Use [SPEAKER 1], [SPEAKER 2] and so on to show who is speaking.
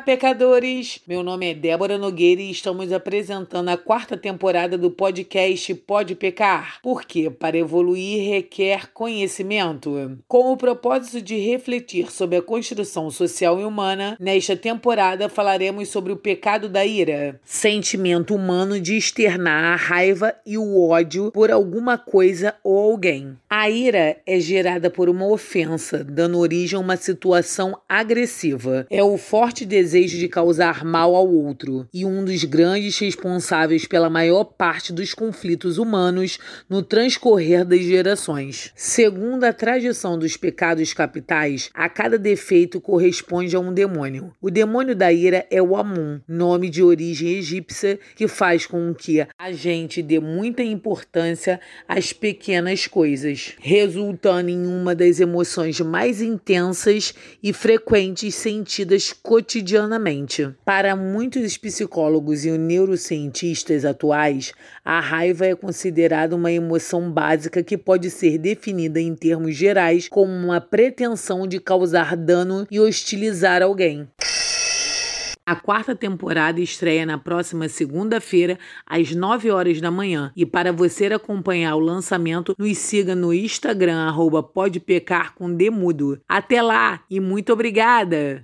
[SPEAKER 1] pecadores! Meu nome é Débora Nogueira e estamos apresentando a quarta temporada do podcast Pode Pecar. Porque para evoluir requer conhecimento. Com o propósito de refletir sobre a construção social e humana, nesta temporada falaremos sobre o pecado da ira, sentimento humano de externar a raiva e o ódio por alguma coisa ou alguém. A ira é gerada por uma ofensa, dando origem a uma situação agressiva. É o forte desejo de causar mal ao outro e um dos grandes responsáveis pela maior parte dos conflitos humanos no transcorrer das gerações. Segundo a tradição dos pecados capitais, a cada defeito corresponde a um demônio. O demônio da ira é o Amun, nome de origem egípcia que faz com que a gente dê muita importância às pequenas coisas, resultando em uma das emoções mais intensas e frequentes sentidas cotidianamente. Para muitos psicólogos e neurocientistas atuais, a raiva é considerada uma emoção básica que pode ser definida em termos gerais como uma pretensão de causar dano e hostilizar alguém. A quarta temporada estreia na próxima segunda-feira, às 9 horas da manhã. E para você acompanhar o lançamento, nos siga no Instagram, arroba Até lá e muito obrigada!